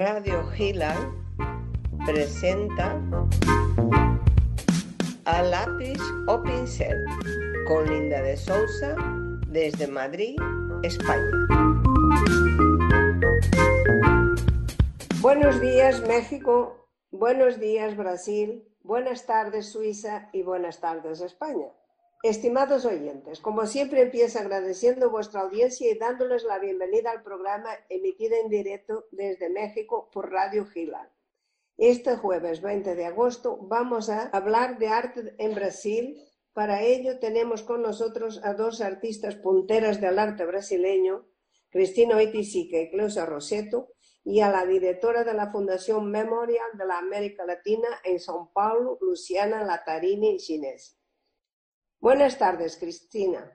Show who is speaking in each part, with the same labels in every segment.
Speaker 1: Radio Gila presenta a lápiz o pincel con Linda de Sousa desde Madrid, España. Buenos días México, buenos días Brasil, buenas tardes Suiza y buenas tardes España. Estimados oyentes, como siempre empiezo agradeciendo vuestra audiencia y dándoles la bienvenida al programa emitido en directo desde México por Radio Gila. Este jueves 20 de agosto vamos a hablar de arte en Brasil. Para ello tenemos con nosotros a dos artistas punteras del arte brasileño, Cristina Oiticica y Cleusa Roseto, y a la directora de la Fundación Memorial de la América Latina en São Paulo, Luciana Latarini Ginés. Buenas tardes, Cristina.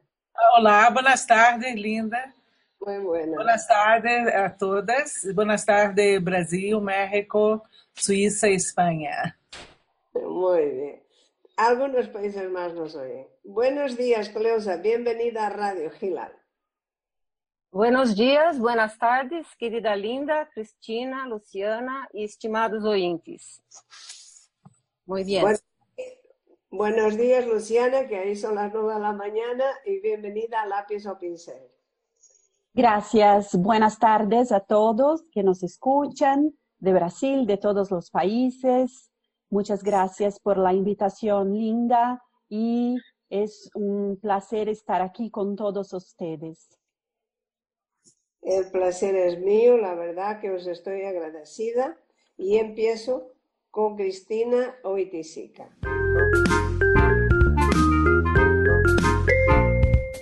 Speaker 2: Olá, buenas tardes, linda.
Speaker 1: Muy buenas.
Speaker 2: Buenas tardes a todas. Buenas tardes, Brasil, México, Suiza y España.
Speaker 1: Muy bien. Algunos países más nos oyen. Buenos días, Cleusa. Bienvenida a Radio Gilal.
Speaker 3: Buenos dias, buenas tardes, querida Linda, Cristina, Luciana y estimados oyentes. Muy bien.
Speaker 1: Bueno, buenos días, Luciana, que ahí son las nueve de la mañana y bienvenida a Lápiz o Pincel.
Speaker 4: Gracias. Buenas tardes a todos que nos escuchan de Brasil, de todos los países. Muchas gracias por la invitación, Linda, y es un placer estar aquí con todos ustedes.
Speaker 1: El placer es mío, la verdad que os estoy agradecida y empiezo con Cristina Oiticica.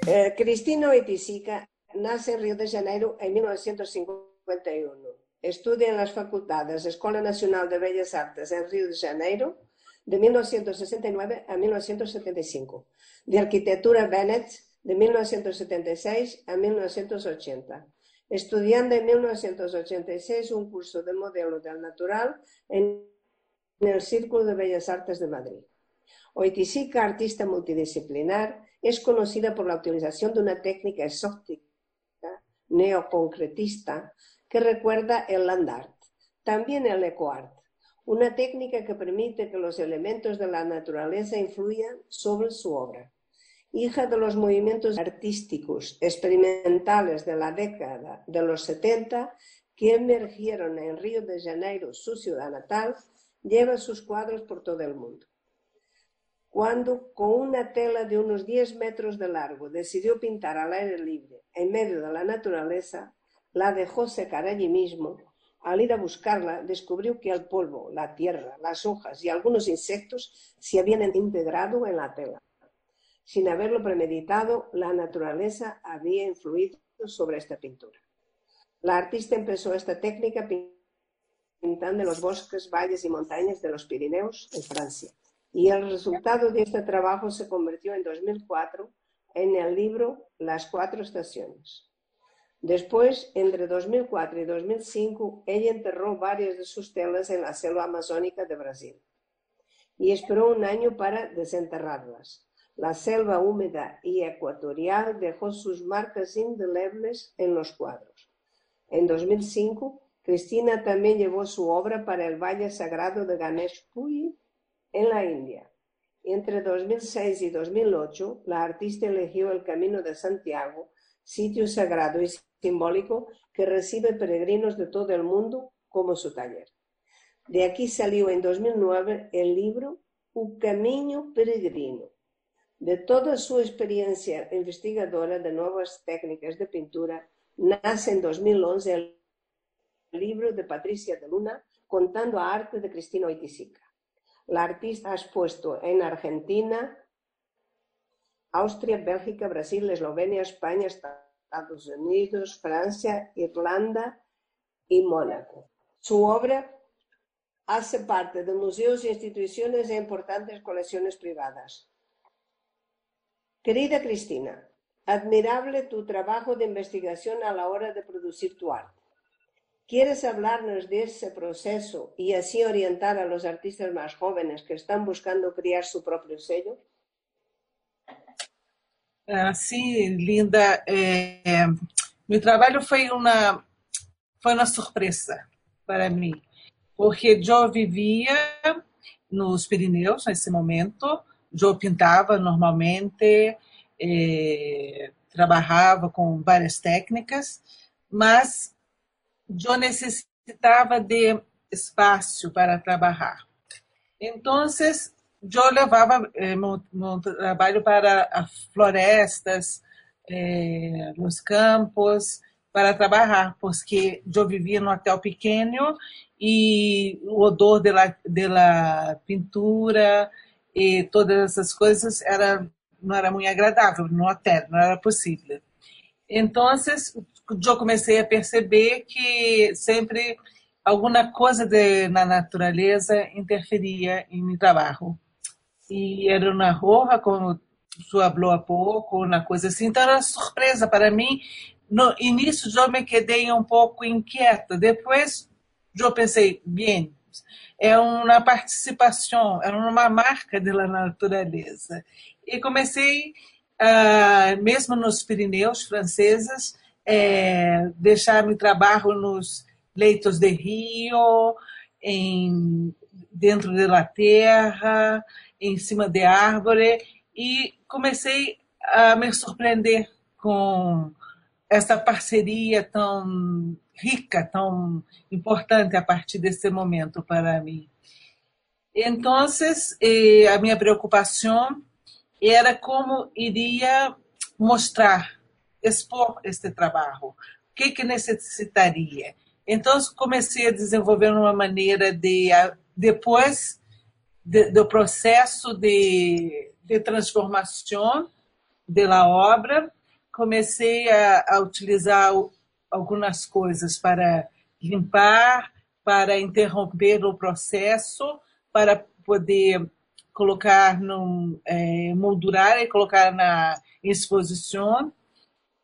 Speaker 1: Eh, Cristina Oiticica nace en Río de Janeiro en 1951. Estudia en las facultades Escola Nacional de Bellas Artes en Río de Janeiro de 1969 a 1975, de Arquitectura Bennett de 1976 a 1980, estudiando en 1986 un curso de modelo del natural en el Círculo de Bellas Artes de Madrid. Oiticica, artista multidisciplinar, es conocida por la utilización de una técnica exótica neoconcretista que recuerda el land art, también el eco art, una técnica que permite que los elementos de la naturaleza influyan sobre su obra. Hija de los movimientos artísticos experimentales de la década de los 70 que emergieron en Río de Janeiro, su ciudad natal, lleva sus cuadros por todo el mundo cuando con una tela de unos 10 metros de largo decidió pintar al aire libre en medio de la naturaleza, la dejó secar allí mismo. Al ir a buscarla, descubrió que el polvo, la tierra, las hojas y algunos insectos se habían integrado en la tela. Sin haberlo premeditado, la naturaleza había influido sobre esta pintura. La artista empezó esta técnica pintando los bosques, valles y montañas de los Pirineos, en Francia y el resultado de este trabajo se convirtió en 2004 en el libro Las Cuatro Estaciones. Después, entre 2004 y 2005, ella enterró varias de sus telas en la selva amazónica de Brasil y esperó un año para desenterrarlas. La selva húmeda y ecuatorial dejó sus marcas indelebles en los cuadros. En 2005, Cristina también llevó su obra para el Valle Sagrado de Ganesh Puri en la India. Entre 2006 y 2008, la artista eligió el Camino de Santiago, sitio sagrado y simbólico que recibe peregrinos de todo el mundo como su taller. De aquí salió en 2009 el libro Un Camino Peregrino. De toda su experiencia investigadora de nuevas técnicas de pintura, nace en 2011 el libro de Patricia de Luna, contando a arte de Cristina Oiticica. La artista ha expuesto en Argentina, Austria, Bélgica, Brasil, Eslovenia, España, Estados Unidos, Francia, Irlanda y Mónaco. Su obra hace parte de museos, instituciones e importantes colecciones privadas. Querida Cristina, admirable tu trabajo de investigación a la hora de producir tu arte. ¿Quieres hablarnos de ese proceso y así orientar a los artistas más jóvenes que están buscando crear su propio sello?
Speaker 2: Ah, sim, Linda. É, meu trabalho foi uma, foi uma surpresa. para mim, porque eu vivia nos Pirineus nesse momento, eu pintava normalmente, eh, trabalhava com várias técnicas, mas eu necessitava de espaço para trabalhar. Então, eu levava eh, meu, meu, trabalho para as florestas, eh, os campos, para trabalhar, porque eu vivia num hotel pequeno e o odor da pintura e todas essas coisas era não era muito agradável no hotel, não era possível. Então, eu comecei a perceber que sempre alguma coisa de, na natureza interferia em meu trabalho. E era uma roja, como tu falou há pouco, uma coisa assim. Então, era surpresa para mim. No início, eu me quedei um pouco inquieta. Depois, eu pensei, bem, é uma participação, é uma marca da natureza. E comecei, uh, mesmo nos Pirineus franceses, é, deixar meu trabalho nos leitos de rio, em, dentro da terra, em cima de árvore, e comecei a me surpreender com essa parceria tão rica, tão importante a partir desse momento para mim. Então, eh, a minha preocupação era como iria mostrar, expor este trabalho, o que, que necessitaria. Então, comecei a desenvolver uma maneira de, depois de, do processo de, de transformação da obra, comecei a, a utilizar algumas coisas para limpar, para interromper o processo, para poder colocar no é, moldurar e colocar na exposição.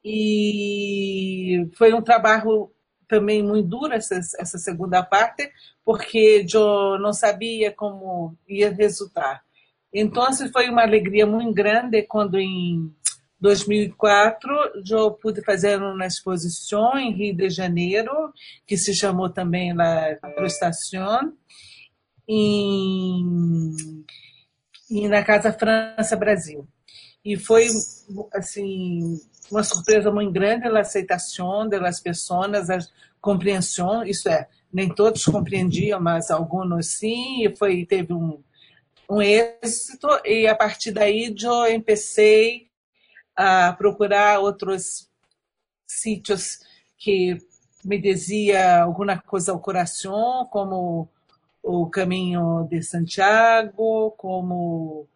Speaker 2: E foi um trabalho também muito duro essa, essa segunda parte porque eu não sabia como ia resultar. Então foi uma alegria muito grande quando em 2004 eu pude fazer uma exposição em Rio de Janeiro que se chamou também La Prostação em e na Casa França Brasil. E foi assim uma surpresa muito grande a aceitação das pessoas, a compreensão, isso é, nem todos compreendiam, mas alguns sim, e foi teve um um êxito e a partir daí eu comecei a procurar outros sítios que me dizia alguma coisa ao coração, como o Caminho de Santiago, como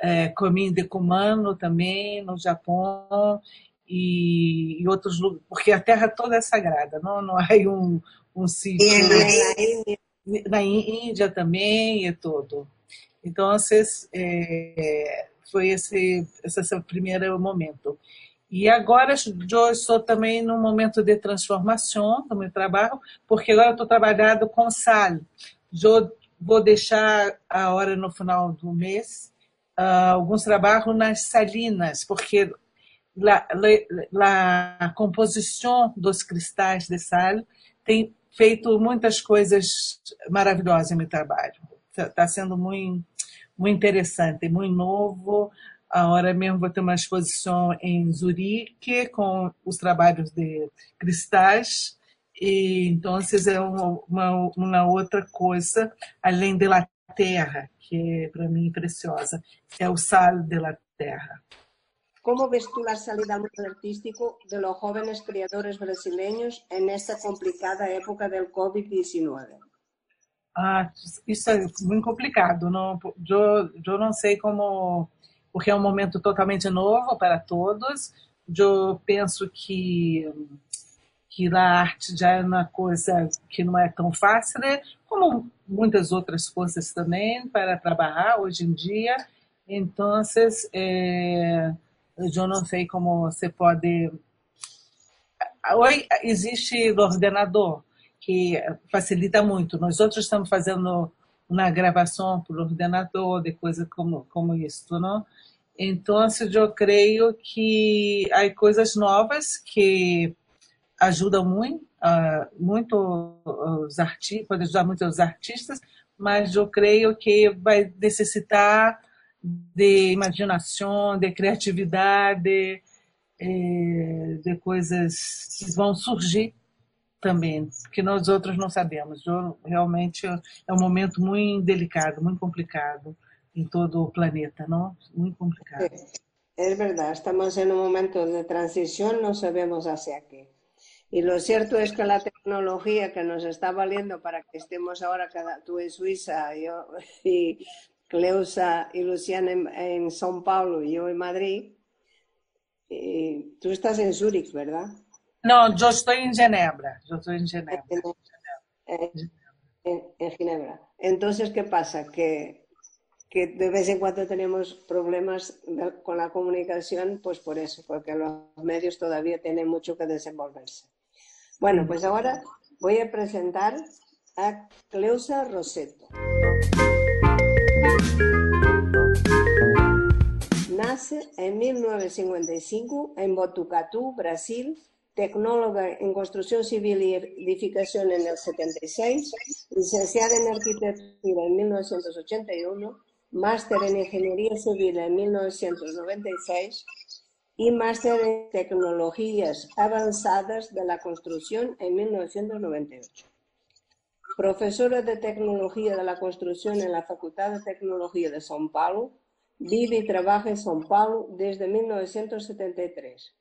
Speaker 2: é, Caminho de Kumano também, no Japão, e, e, outros lugares, porque a terra toda é sagrada, não, não há um, um sítio... Na, na Índia também e tudo. Então, é, foi esse, esse primeiro momento. E agora eu estou também num momento de transformação do meu trabalho, porque agora estou trabalhando com sal. Vou deixar a hora no final do mês uh, alguns trabalhos nas salinas, porque a composição dos cristais de sal tem feito muitas coisas maravilhosas no meu trabalho. Está tá sendo muito, muito interessante, muito novo. A hora mesmo vou ter uma exposição em Zurique com os trabalhos de cristais e então é uma, uma outra coisa além da terra que é para mim preciosa é o sal da terra
Speaker 1: Como ves tu a salida ao mundo artístico de los jóvenes criadores brasileños en esta complicada época del COVID-19?
Speaker 2: Ah, isso é muito complicado. Não, eu, eu não sei como, porque é um momento totalmente novo para todos. Eu penso que que a arte já é uma coisa que não é tão fácil, né? como muitas outras coisas também para trabalhar hoje em dia. Então, é, eu não sei como você pode. Hoje existe o ordenador, que facilita muito. Nós outros estamos fazendo uma gravação por ordenador, de coisas como, como isso, não? Então, eu creio que há coisas novas que ajuda muito, uh, muito os artistas, pode ajudar muito os artistas, mas eu creio que vai necessitar de imaginação, de criatividade, eh, de coisas que vão surgir também, que nós outros não sabemos. Eu, realmente é um momento muito delicado, muito complicado em todo o planeta, não? Muito complicado.
Speaker 1: É verdade, estamos em um momento de transição, não sabemos hacia qué. Y lo cierto es que la tecnología que nos está valiendo para que estemos ahora, cada, tú en Suiza, yo y Cleusa y Luciana en, en São Paulo y yo en Madrid, y tú estás en Zúrich, ¿verdad?
Speaker 2: No, yo estoy en Ginebra. Yo estoy en Ginebra.
Speaker 1: En, en, en Ginebra. Entonces, ¿qué pasa? Que, que de vez en cuando tenemos problemas con la comunicación, pues por eso, porque los medios todavía tienen mucho que desenvolverse. Bueno, pues ahora voy a presentar a Cleusa Roseto. Nace en 1955 en Botucatu, Brasil, tecnóloga en construcción civil y edificación en el 76, licenciada en arquitectura en 1981, máster en ingeniería civil en 1996 y máster en Tecnologías Avanzadas de la Construcción en 1998. Profesora de Tecnología de la Construcción en la Facultad de Tecnología de São Paulo, vive y trabaja en São Paulo desde 1973.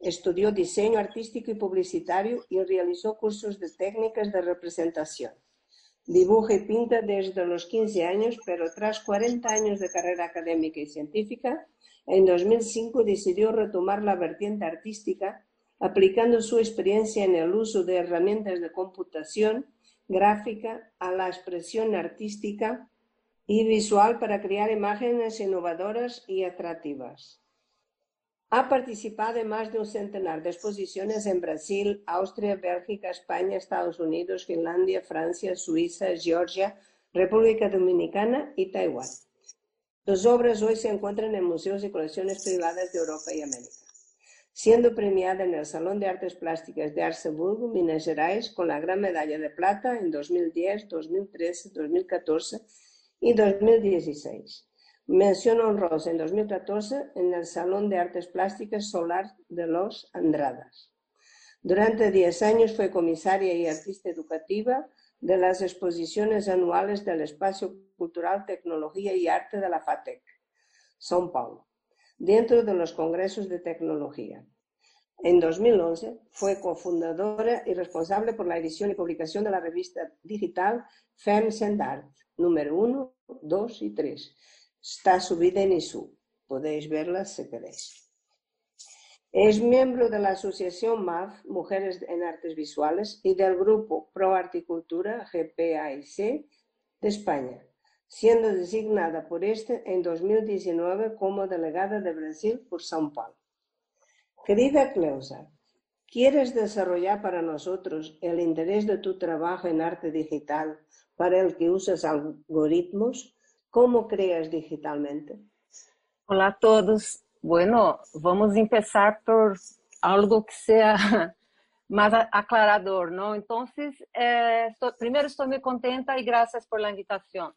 Speaker 1: Estudió diseño artístico y publicitario y realizó cursos de técnicas de representación. Dibuja y pinta desde los 15 años, pero tras 40 años de carrera académica y científica, en 2005 decidió retomar la vertiente artística aplicando su experiencia en el uso de herramientas de computación gráfica a la expresión artística y visual para crear imágenes innovadoras y atractivas. Ha participado en más de un centenar de exposiciones en Brasil, Austria, Bélgica, España, Estados Unidos, Finlandia, Francia, Suiza, Georgia, República Dominicana y Taiwán. Sus obras hoy se encuentran en museos y colecciones privadas de Europa y América, siendo premiada en el Salón de Artes Plásticas de Arceburgo, Minas Gerais, con la Gran Medalla de Plata en 2010, 2013, 2014 y 2016. Mención honrosa en 2014 en el Salón de Artes Plásticas Solar de los Andradas. Durante 10 años fue comisaria y artista educativa de las exposiciones anuales del Espacio Cultural, Tecnología y Arte de la FATEC, São Paulo, dentro de los congresos de tecnología. En 2011 fue cofundadora y responsable por la edición y publicación de la revista digital Femmes and Art, número 1, 2 y 3. Está subida en ISU. Podéis verla si queréis. Es miembro de la Asociación MAF, Mujeres en Artes Visuales, y del grupo Pro Articultura, GPAIC, de España, siendo designada por este en 2019 como delegada de Brasil por São Paulo. Querida Cleusa, ¿quieres desarrollar para nosotros el interés de tu trabajo en arte digital para el que usas algoritmos? ¿Cómo creas digitalmente?
Speaker 3: Hola a todos. Bueno, vamos empezar por algo que sea más aclarador, ¿no? Entonces, eh, primero estoy muy contenta y gracias por la invitación.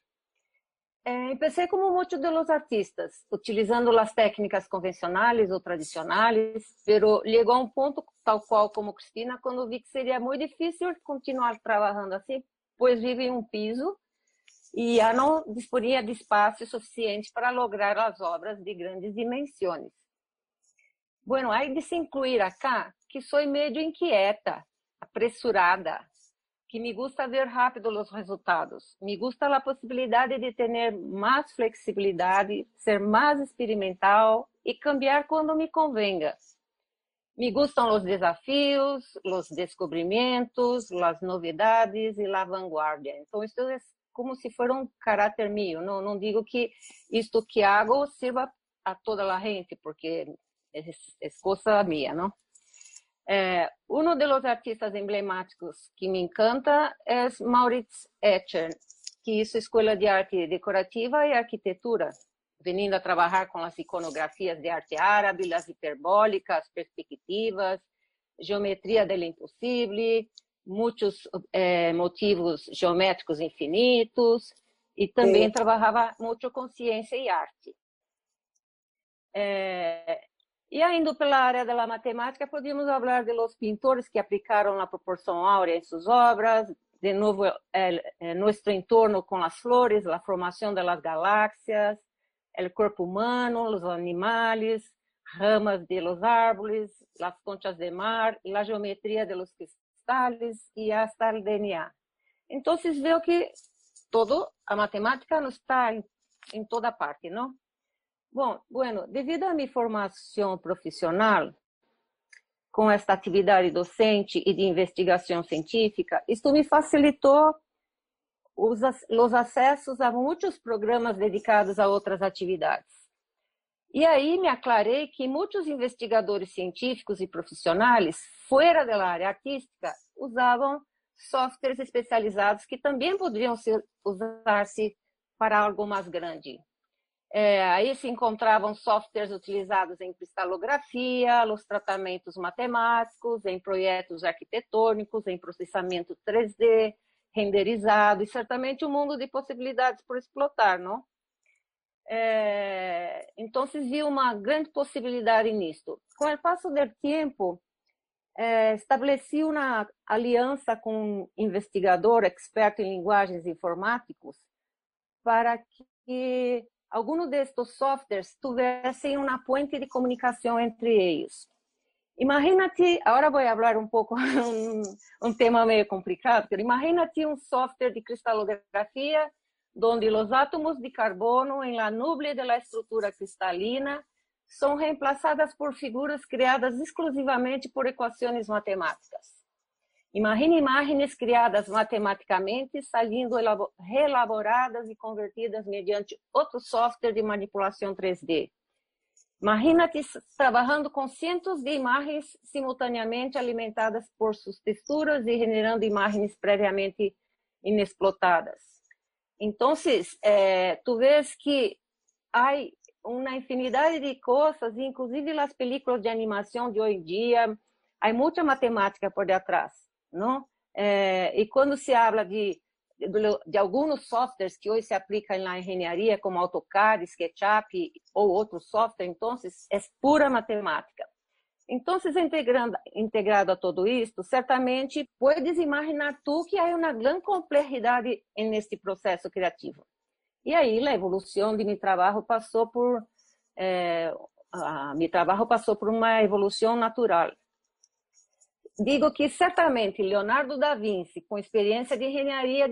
Speaker 3: Eh, empecé como muchos de los artistas, utilizando las técnicas convencionales o tradicionales, pero llegó a un punto, tal cual como Cristina, cuando vi que sería muy difícil continuar trabajando así, pues vive en un piso e não dispunha de espaço suficiente para lograr as obras de grandes dimensões. Bueno, aí de se incluir acá que sou meio inquieta, apressurada, que me gusta ver rápido os resultados. Me gusta a possibilidade de ter mais flexibilidade, ser mais experimental e cambiar quando me convenga. Me gustam os desafios, os descobrimentos, as novidades e a vanguardia. Então, isso é como se for um caráter meu. Não, não digo que isto que hago sirva a toda a gente, porque é, é coisa minha, não? É, um dos artistas emblemáticos que me encanta é Maurits Escher, que hizo Escola de Arte Decorativa e Arquitetura, vindo a trabalhar com as iconografias de arte árabe, as hiperbólicas, perspectivas, geometria del impossível, muitos é, motivos geométricos infinitos, e também Sim. trabalhava muito com ciência e arte. É, e ainda pela área da matemática, podíamos falar de los pintores que aplicaram a proporção áurea em suas obras, de novo, é, é, nosso entorno com as flores, a formação das galáxias, o corpo humano, os animais, ramas de los árboles, as conchas de mar, a geometria de los cristales e hasta o DNA. Então, veo que todo a matemática não está em toda parte, não? Bom, bueno, devido à minha formação profissional, com esta atividade docente e de investigação científica, isto me facilitou os, os acessos a muitos programas dedicados a outras atividades. E aí me aclarei que muitos investigadores científicos e profissionais, fora da área artística, usavam softwares especializados que também poderiam usar-se para algo mais grande. É, aí se encontravam softwares utilizados em cristalografia, nos tratamentos matemáticos, em projetos arquitetônicos, em processamento 3D, renderizado, e certamente um mundo de possibilidades por explotar, não? É, então, se viu uma grande possibilidade nisto. Com o passo do tempo, é, estabeleci uma aliança com um investigador experto em linguagens informáticos para que alguns destes softwares tivessem uma ponte de comunicação entre eles. Imagínate, agora vou falar um pouco um, um tema meio complicado, mas imagínate um software de cristalografia onde os átomos de carbono em la nube de la estrutura cristalina são reemplaçadas por figuras criadas exclusivamente por equações matemáticas. Imagine imagens criadas matematicamente, saindo reelaboradas e convertidas mediante outro software de manipulação 3D. Imagina-te trabalhando com cientos de imagens simultaneamente alimentadas por suas texturas e generando imagens previamente inexplotadas. Então, é, tu vês que há uma infinidade de coisas, inclusive as películas de animação de hoje em dia, há muita matemática por detrás não? É, e quando se habla de, de, de, alguns softwares que hoje se aplicam na engenharia, como AutoCAD, SketchUp ou outros softwares, então é pura matemática. Então, integrando, integrado a tudo isto, certamente puedes imaginar tu que há uma grande complexidade neste processo criativo. E aí, a evolução de meu trabalho passou por é, a, meu trabalho passou por uma evolução natural digo que certamente Leonardo da Vinci, com experiência de engenharia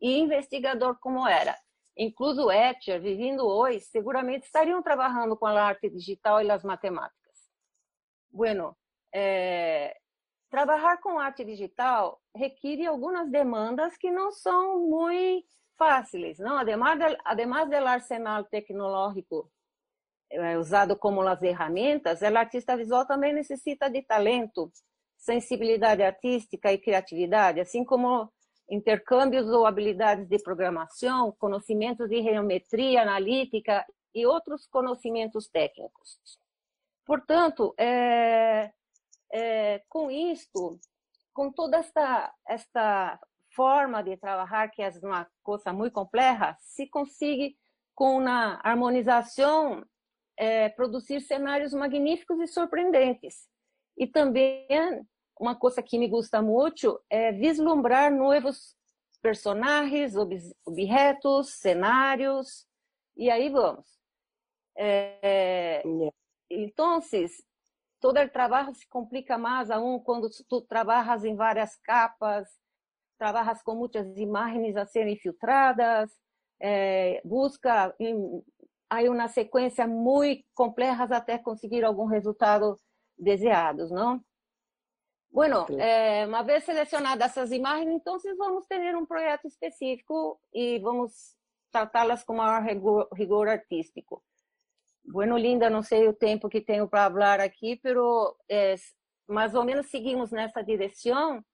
Speaker 3: e investigador como era, incluso Etcher, vivendo hoje, seguramente estariam trabalhando com a arte digital e as matemáticas. Bueno, eh, trabalhar com arte digital requer algumas demandas que não são muito fáceis, não? Además, del, además del arsenal tecnológico eh, usado como as ferramentas, o artista visual também necessita de talento, sensibilidade artística e criatividade, assim como intercâmbios ou habilidades de programação, conhecimentos de geometria analítica e outros conhecimentos técnicos. Portanto, é, é, com isto, com toda esta, esta forma de trabalhar, que é uma coisa muito complexa, se consegue, com uma harmonização, é, produzir cenários magníficos e surpreendentes e também uma coisa que me gusta muito é vislumbrar novos personagens, objetos, cenários, e aí vamos. É, então, todo o trabalho se complica mais aún quando tu trabalhas em várias capas, trabalhas com muitas imagens a serem filtradas, é, busca, há uma sequência muito complexa até conseguir algum resultado deseados, não? Bueno, eh, uma vez selecionadas essas imagens, então vamos ter um projeto específico e vamos tratá-las com maior rigor, rigor, artístico. Bueno, Linda, não sei o tempo que tenho para falar aqui, pero é, mais ou menos seguimos nessa direção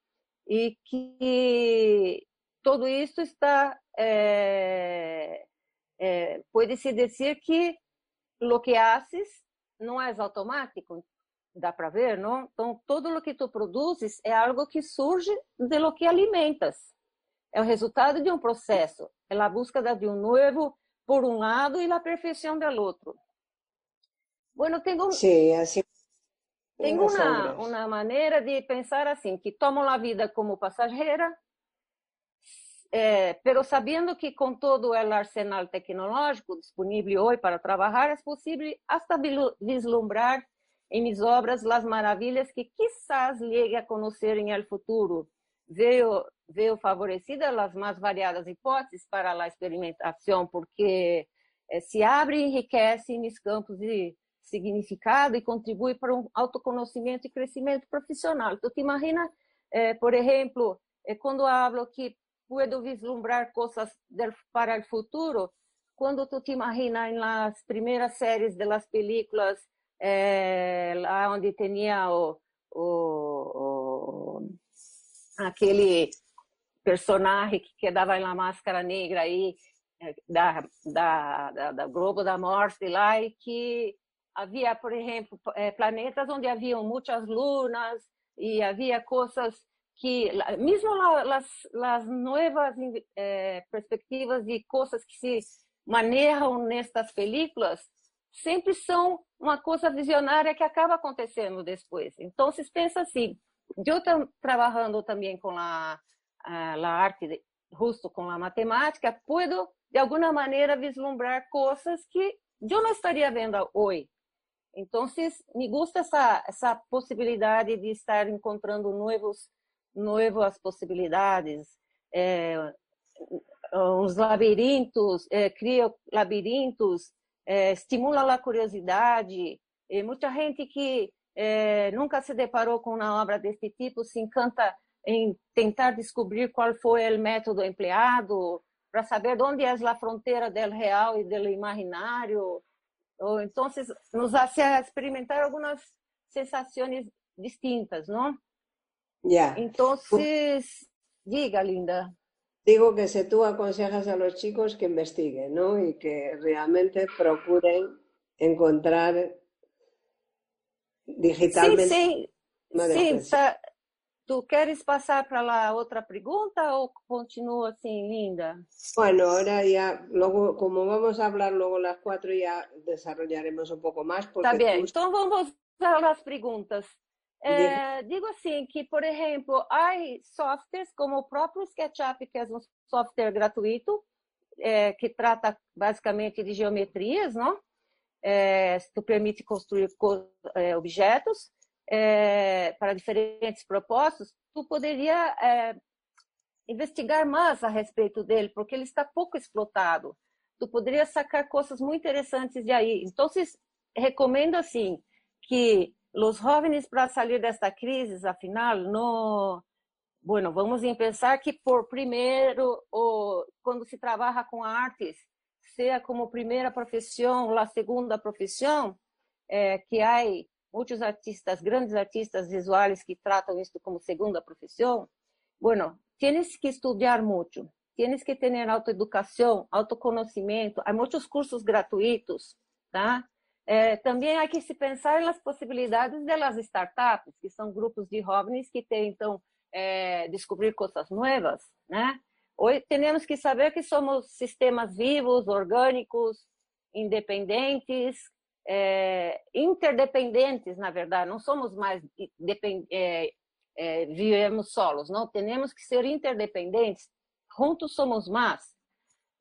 Speaker 3: e que tudo isso está, é, é, pode-se dizer que o que haces não é automático, dá para ver, não? Então, todo o que tu produzes é algo que surge de lo que alimentas. É o resultado de um processo, é a busca de um novo por um lado e a perfeição do outro. Bueno, tenho
Speaker 1: Sí,
Speaker 3: tenho
Speaker 1: Los
Speaker 3: uma, uma maneira de pensar assim, que tomam a vida como passageira, eh, pero sabendo que com todo o arsenal tecnológico disponível hoje para trabalhar, é possível vilu- vislumbrar em mis obras as maravilhas que quizás llegue a conhecer em el futuro. Veio, veio favorecida as mais variadas hipóteses para a experimentação, porque eh, se abre e enriquece nos campos de significado e contribui para um autoconhecimento e crescimento profissional. Tu te imagina, eh, por exemplo, eh, quando hablo que puedo vislumbrar coisas del- para o futuro, quando tu te imagina las primeiras séries de las películas, eh, lá onde tinha o, o, o aquele personagem que quedava na máscara negra aí eh, da, da, da, da Globo da Morte lá e que havia, por exemplo, eh, planetas onde haviam muitas lunas e havia coisas que, mesmo las, las nuevas eh, perspectivas de coisas que se manejam nestas películas sempre são uma coisa visionária que acaba acontecendo depois. Então, se pensa assim, eu estou trabalhando também com a, a, a arte, de, justo com a matemática, puedo, de alguma maneira, vislumbrar coisas que eu não estaria vendo hoje. Então, me gusta essa, essa possibilidade de estar encontrando novos, novas possibilidades, é, uns labirintos, é, cria labirintos, é, estimula a curiosidade. E muita gente que é, nunca se deparou com uma obra desse tipo se encanta em tentar descobrir qual foi o método empleado para saber onde é a fronteira do real e do imaginário. Ou então nos hace experimentar algumas sensações distintas, não?
Speaker 1: Ya.
Speaker 3: Então, diga, linda.
Speaker 1: Digo que si tú aconsejas a los chicos que investiguen, ¿no? Y que realmente procuren encontrar digitalmente.
Speaker 3: Sim. sim tá. Tu queres passar para a outra pergunta ou continua assim, linda?
Speaker 1: Bueno, ahora ya, luego, como vamos a hablar luego las cuatro, ya desarrollaremos un poco más. Porque
Speaker 3: tá bem,
Speaker 1: tú...
Speaker 3: então vamos às perguntas. É, digo assim que, por exemplo, há softwares como o próprio SketchUp, que é um software gratuito, é, que trata basicamente de geometrias, não? É, tu permite construir objetos para diferentes propósitos. Tu poderia investigar mais a respeito dele, porque ele está pouco explotado. Tu poderia sacar coisas muito interessantes de aí. Então, recomendo assim que os jovens para sair desta crise, afinal, no bueno, vamos pensar que por primeiro, ou quando se trabalha com artes, seja como primeira profissão, a segunda profissão, é, que há muitos artistas, grandes artistas visuais que tratam isso como segunda profissão. Bueno, tienes que estudar muito, tienes que ter autoeducação, autoconhecimento. Há muitos cursos gratuitos, tá? É, também há que se pensar nas possibilidades das startups, que são grupos de jovens que tentam é, descobrir coisas novas, né? Hoje temos que saber que somos sistemas vivos, orgânicos, independentes, é, interdependentes, na verdade. Não somos mais é, vivemos solos, não. Temos que ser interdependentes. Juntos somos mais.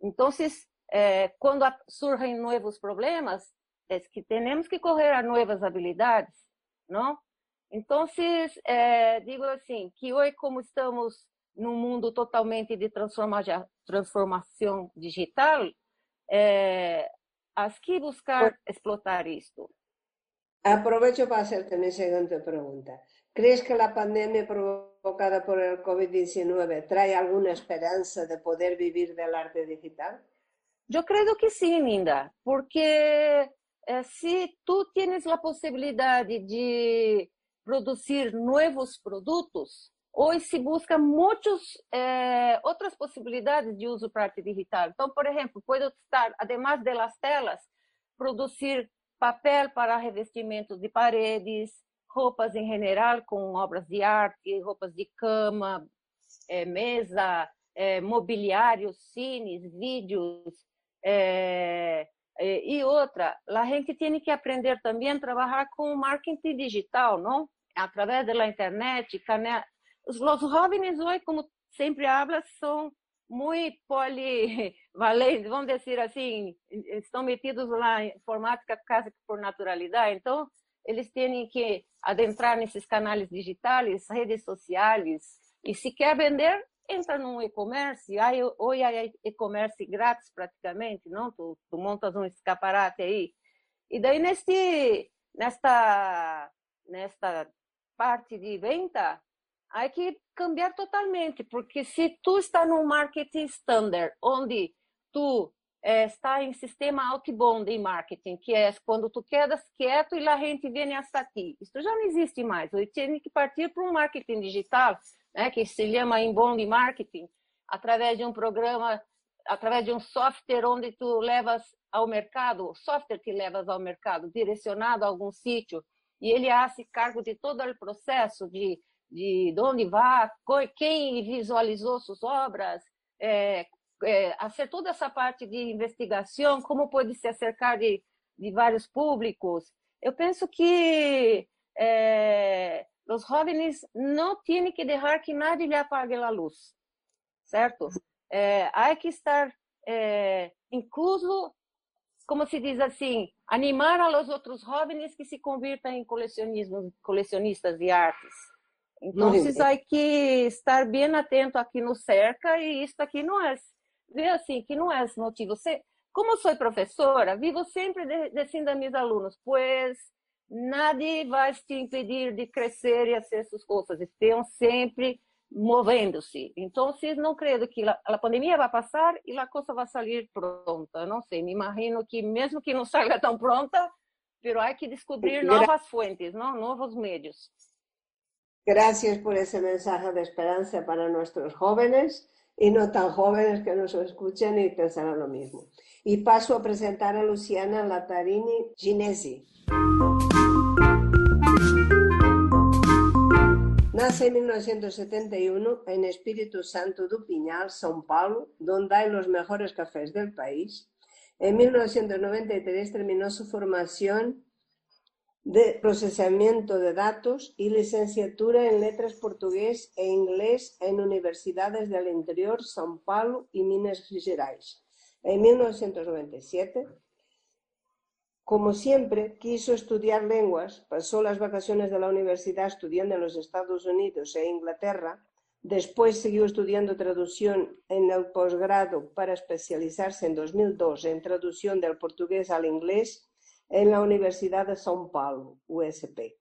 Speaker 3: Então, quando surgem novos problemas, é que temos que correr a novas habilidades, não? Então, é, digo assim, que hoje, como estamos num mundo totalmente de transformação, digital, é, há que buscar explotar isto.
Speaker 1: Aprovecho para hacerte mi siguiente pregunta. ¿Crees que la pandemia provocada por el COVID-19 trae alguna esperanza de poder vivir del arte digital?
Speaker 3: Eu creio que sim, Linda, porque se tu tens a possibilidade de produzir novos produtos, hoje se busca muitas eh, outras possibilidades de uso para arte digital. Então, por exemplo, pode estar, además das telas, produzir papel para revestimento de paredes, roupas em geral, com obras de arte, roupas de cama, é, mesa, é, mobiliário, cines, vídeos. É, e outra, a gente tem que aprender também a trabalhar com marketing digital, não? Através da internet. Os, os jovens hoje, como sempre hablas, são muito polivalentes, vamos dizer assim, estão metidos lá em informática quase por naturalidade. Então, eles têm que adentrar nesses canais digitais, redes sociais, e se quer vender, entra num e-commerce. Hoje há e-commerce grátis praticamente, não? Tu, tu montas um escaparate aí. E daí, neste, nesta, nesta parte de venda, há que cambiar totalmente, porque se tu está no marketing standard, onde tu é, está em sistema outbound em marketing, que é quando tu quedas quieto e a gente vem hasta ti. Isso já não existe mais. Eu tinha que partir para um marketing digital, né, que se chama inbound marketing, através de um programa, através de um software onde tu levas ao mercado, software que levas ao mercado, direcionado a algum sítio, e ele hace cargo de todo o processo de de, de onde vai, quem visualizou suas obras, é, é, hacer toda essa parte de investigação, como pode se acercar de, de vários públicos. Eu penso que é, os jovens não têm que deixar que nadie lhe apague a luz, certo? Há que estar é, incluso, como se diz assim, animar a los outros jovens que se convirtam em colecionistas de artes. Então, há que estar bem atento aqui no cerca e isso aqui não é vê assim que não é motivo. Como sou professora, vivo sempre dizendo a meus alunos, pois nada vai te impedir de crescer e fazer suas coisas. Estão sempre movendo-se. Então, não creio que a, pandemia vai passar e a coisa vai sair pronta. Não sei, me imagino que mesmo que não saia tão pronta, pero há que descobrir novas fontes, novos meios.
Speaker 1: Gracias por ese mensaje de esperanza para nuestros jóvenes y no tan jóvenes que nos escuchen y pensarán lo mismo. Y paso a presentar a Luciana Latarini Ginesi. Nace en 1971 en Espíritu Santo do Piñal, São Paulo, donde hay los mejores cafés del país. En 1993 terminó su formación de procesamiento de datos y licenciatura en letras portugués e inglés en universidades del interior, São Paulo y Minas Gerais. En 1997, como siempre, quiso estudiar lenguas, pasó las vacaciones de la universidad estudiando en los Estados Unidos e Inglaterra, después siguió estudiando traducción en el posgrado para especializarse en 2002 en traducción del portugués al inglés en la Universidad de São Paulo, USP.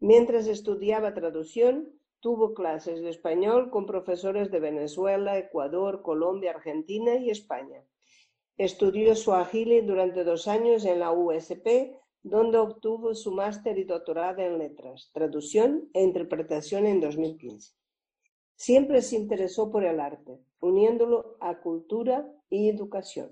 Speaker 1: Mientras estudiaba traducción, tuvo clases de español con profesores de Venezuela, Ecuador, Colombia, Argentina y España. Estudió Swahili durante dos años en la USP, donde obtuvo su máster y doctorado en letras, traducción e interpretación en 2015. Siempre se interesó por el arte, uniéndolo a cultura y educación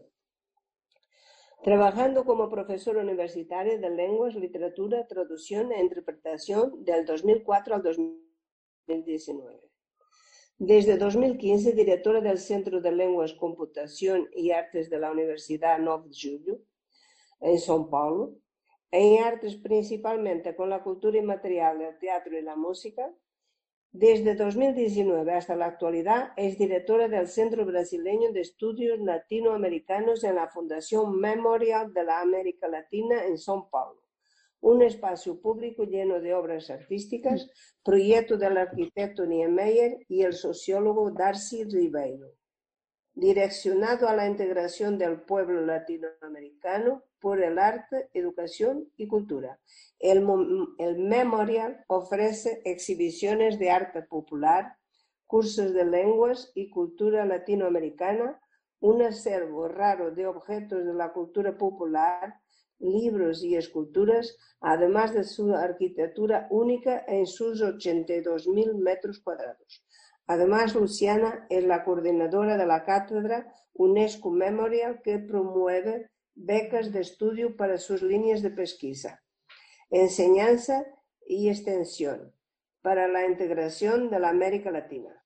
Speaker 1: trabajando como profesor universitario de lenguas, literatura, traducción e interpretación del 2004 al 2019. Desde 2015, directora del Centro de Lenguas, Computación y Artes de la Universidad 9 de Julio, en São Paulo, en artes principalmente con la cultura inmaterial, el teatro y la música, desde 2019 hasta la actualidad es directora del Centro Brasileño de Estudios Latinoamericanos en la Fundación Memorial de la América Latina en São Paulo, un espacio público lleno de obras artísticas, proyecto del arquitecto Niemeyer y el sociólogo Darcy Ribeiro direccionado a la integración del pueblo latinoamericano por el arte, educación y cultura. El, Memorial ofrece exhibiciones de arte popular, cursos de lenguas y cultura latinoamericana, un acervo raro de objetos de la cultura popular, libros y esculturas, además de su arquitectura única en sus 82.000 metros cuadrados. Además, Luciana es la coordinadora de la cátedra UNESCO Memorial que promueve becas de estudio para sus líneas de pesquisa, enseñanza y extensión para la integración de la América Latina.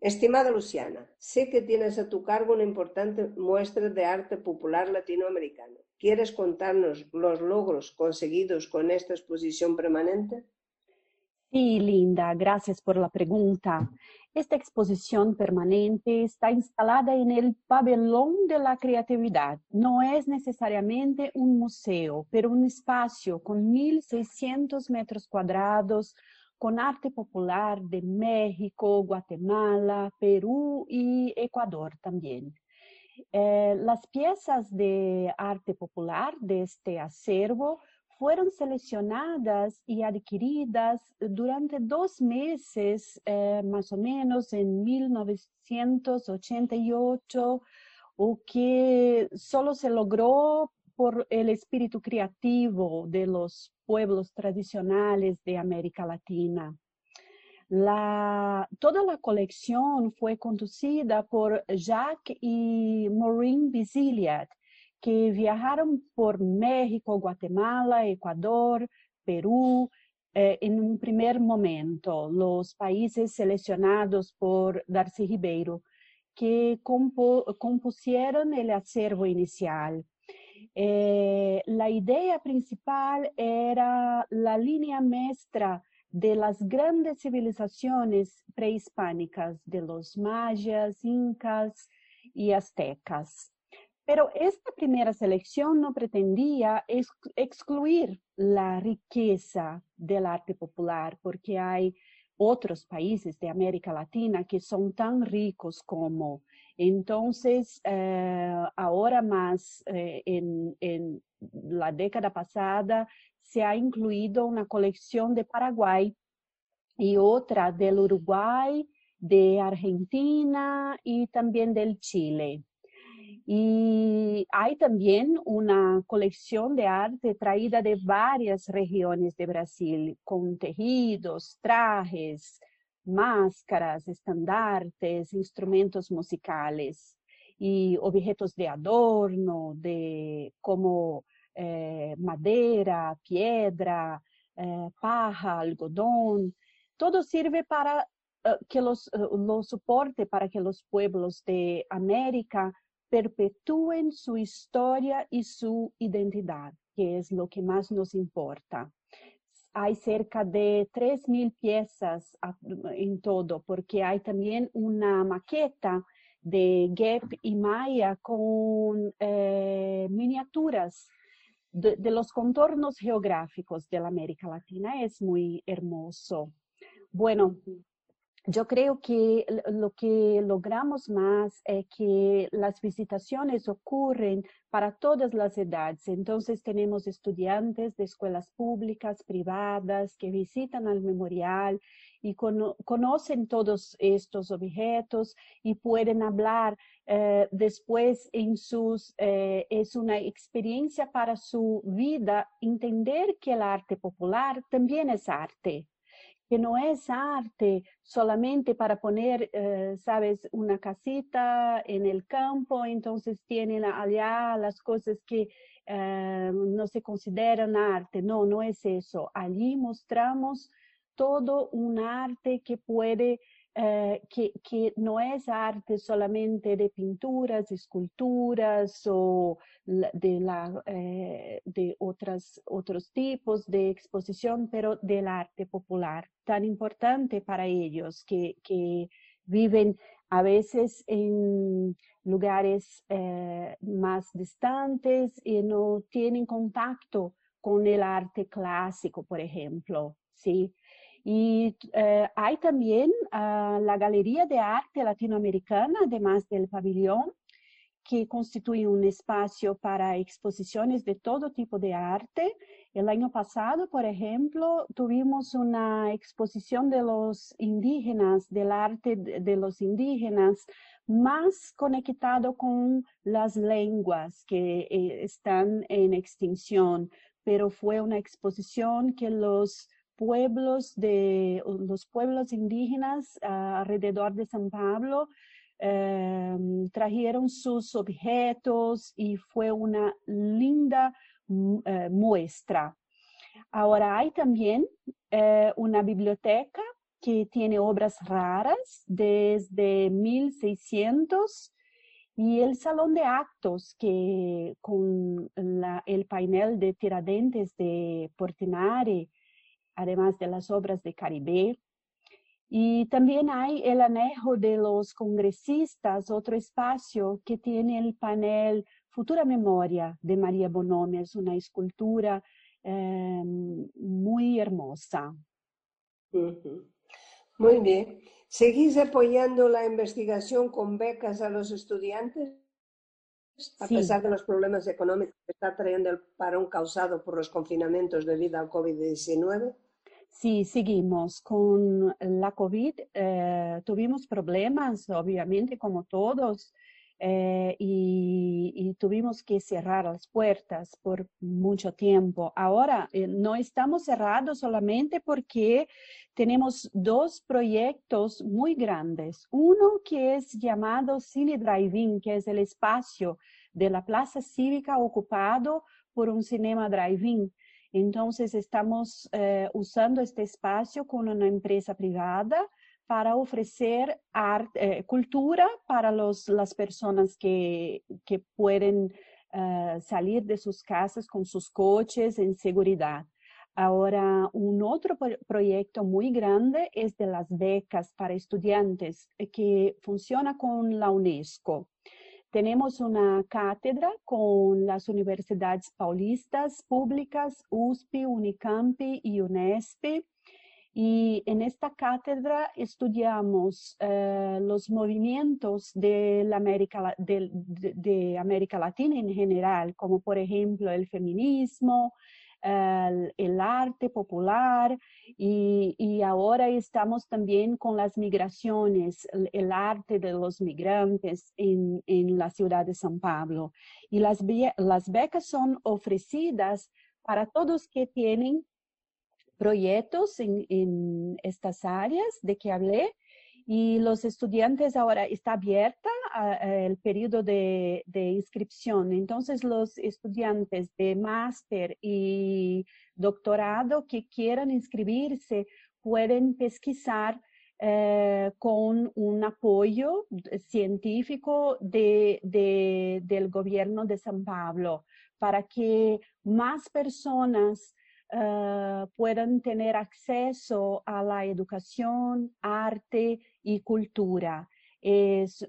Speaker 1: Estimada Luciana, sé que tienes a tu cargo una importante muestra de arte popular latinoamericano. ¿Quieres contarnos los logros conseguidos con esta exposición permanente?
Speaker 4: Sí, Linda, gracias por la pregunta. Esta exposición permanente está instalada en el pabellón de la creatividad. No es necesariamente un museo, pero un espacio con 1.600 metros cuadrados con arte popular de México, Guatemala, Perú y Ecuador también. Eh, las piezas de arte popular de este acervo fueron seleccionadas y adquiridas durante dos meses, eh, más o menos en 1988, o que solo se logró por el espíritu creativo de los pueblos tradicionales de América Latina. La, toda la colección fue conducida por Jacques y Maureen Biziliat, que viajaron por México, Guatemala, Ecuador, Perú, eh, en un primer momento, los países seleccionados por Darcy Ribeiro, que compusieron el acervo inicial. Eh, la idea principal era la línea maestra de las grandes civilizaciones prehispánicas de los mayas, incas y aztecas. Pero esta primera selección no pretendía excluir la riqueza del arte popular, porque hay otros países de América Latina que son tan ricos como entonces, eh, ahora más eh, en, en, la década pasada se ha incluido una colección de Paraguay y otra del Uruguay, de Argentina y también del Chile. Y hay también una colección de arte traída de varias regiones de Brasil, con tejidos, trajes, máscaras, estandartes, instrumentos musicales y objetos de adorno, de como eh, madera, piedra, eh, paja, algodón. Todo sirve para uh, que los, uh, los soporte para que los pueblos de América perpetúen su historia y su identidad, que es lo que más nos importa hay cerca de 3.000 piezas en todo, porque hay también una maqueta de Gap y Maya con eh, miniaturas de, de, los contornos geográficos de la América Latina. Es muy hermoso. Bueno, yo creo que lo que logramos más es que las visitaciones ocurren para todas las edades. Entonces tenemos estudiantes de escuelas públicas, privadas, que visitan al memorial y cono conocen todos estos objetos y pueden hablar eh, después en sus, eh, es una experiencia para su vida, entender que el arte popular también es arte que no es arte solamente para poner, eh, sabes, una casita en el campo, entonces tienen allá las cosas que eh, no se consideran arte. No, no es eso. Allí mostramos todo un arte que puede eh, que, que, no es arte solamente de pinturas, esculturas o de, la, eh, de otras, otros tipos de exposición, pero del arte popular, tan importante para ellos que, que viven a veces en lugares eh, más distantes y no tienen contacto con el arte clásico, por ejemplo, ¿sí? Y eh, hay también uh, la Galería de Arte Latinoamericana, además del pabellón, que constituye un espacio para exposiciones de todo tipo de arte. El año pasado, por ejemplo, tuvimos una exposición de los indígenas, del arte de los indígenas, más conectado con las lenguas que eh, están en extinción, pero fue una exposición que los pueblos de los pueblos indígenas uh, alrededor de San Pablo uh, trajeron sus objetos y fue una linda uh, muestra. Ahora hay también eh, una biblioteca que tiene obras raras desde 1600 y el salón de actos que con el panel de Tiradentes de Portinari, además de las obras de Caribe. Y también hay el anejo de los congresistas, otro espacio que tiene el panel Futura Memoria de María Bonomi, es una escultura eh, muy hermosa.
Speaker 1: Muy bien. ¿Seguís apoyando la investigación con becas a los estudiantes? A sí. pesar de los problemas económicos que está trayendo el parón causado por los confinamientos debido al COVID-19?
Speaker 4: Sí, seguimos. Con la COVID eh, tuvimos problemas, obviamente, como todos, eh, y, tuvimos que cerrar las puertas por mucho tiempo. Ahora eh, no estamos cerrados solamente porque tenemos dos proyectos muy grandes. Uno que es llamado Cine Drive-In, que es el espacio de la plaza cívica ocupado por un cinema drive-in. Entonces estamos eh, usando este espacio con una empresa privada para ofrecer arte, eh, cultura para los, las personas que, que pueden uh, salir de sus casas con sus coches en seguridad. Ahora, un otro proyecto muy grande es de las becas para estudiantes eh, que funciona con la UNESCO. Tenemos una cátedra con las universidades paulistas públicas, USP, Unicampi y UNESP, y en esta cátedra estudiamos eh, los movimientos de, América, de, de, América Latina en general, como por ejemplo el feminismo, el, el arte popular y, y, ahora estamos también con las migraciones, el, el arte de los migrantes en, en, la ciudad de San Pablo. Y las, las becas son ofrecidas para todos que tienen proyectos en, en, estas áreas de que hablé y los estudiantes ahora está abierta el periodo de, inscripción. Entonces los estudiantes de máster y doctorado que quieran inscribirse pueden pesquisar eh, con un apoyo científico de, del gobierno de San Pablo para que más personas uh, puedan tener acceso a la educación, arte y cultura. Es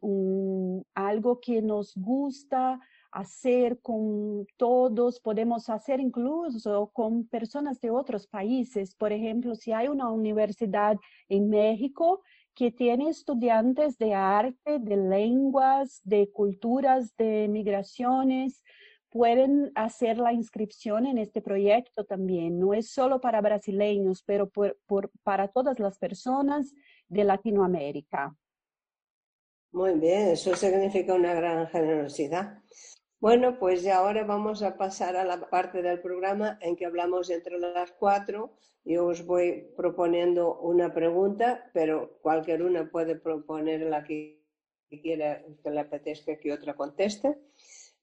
Speaker 4: algo que nos gusta hacer con todos, podemos hacer incluso con personas de otros países. Por ejemplo, si hay una universidad en México que tiene estudiantes de arte, de lenguas, de culturas, de migraciones, pueden hacer la inscripción en este proyecto también. No es solo para brasileños, pero por, por, para todas las personas de Latinoamérica.
Speaker 1: Muy bien, eso significa una gran generosidad. Bueno, pues ya ahora vamos a pasar a la parte del programa en que hablamos entre las cuatro. Yo os voy proponiendo una pregunta, pero cualquier una puede proponer la que quiera, que le apetezca que otra conteste.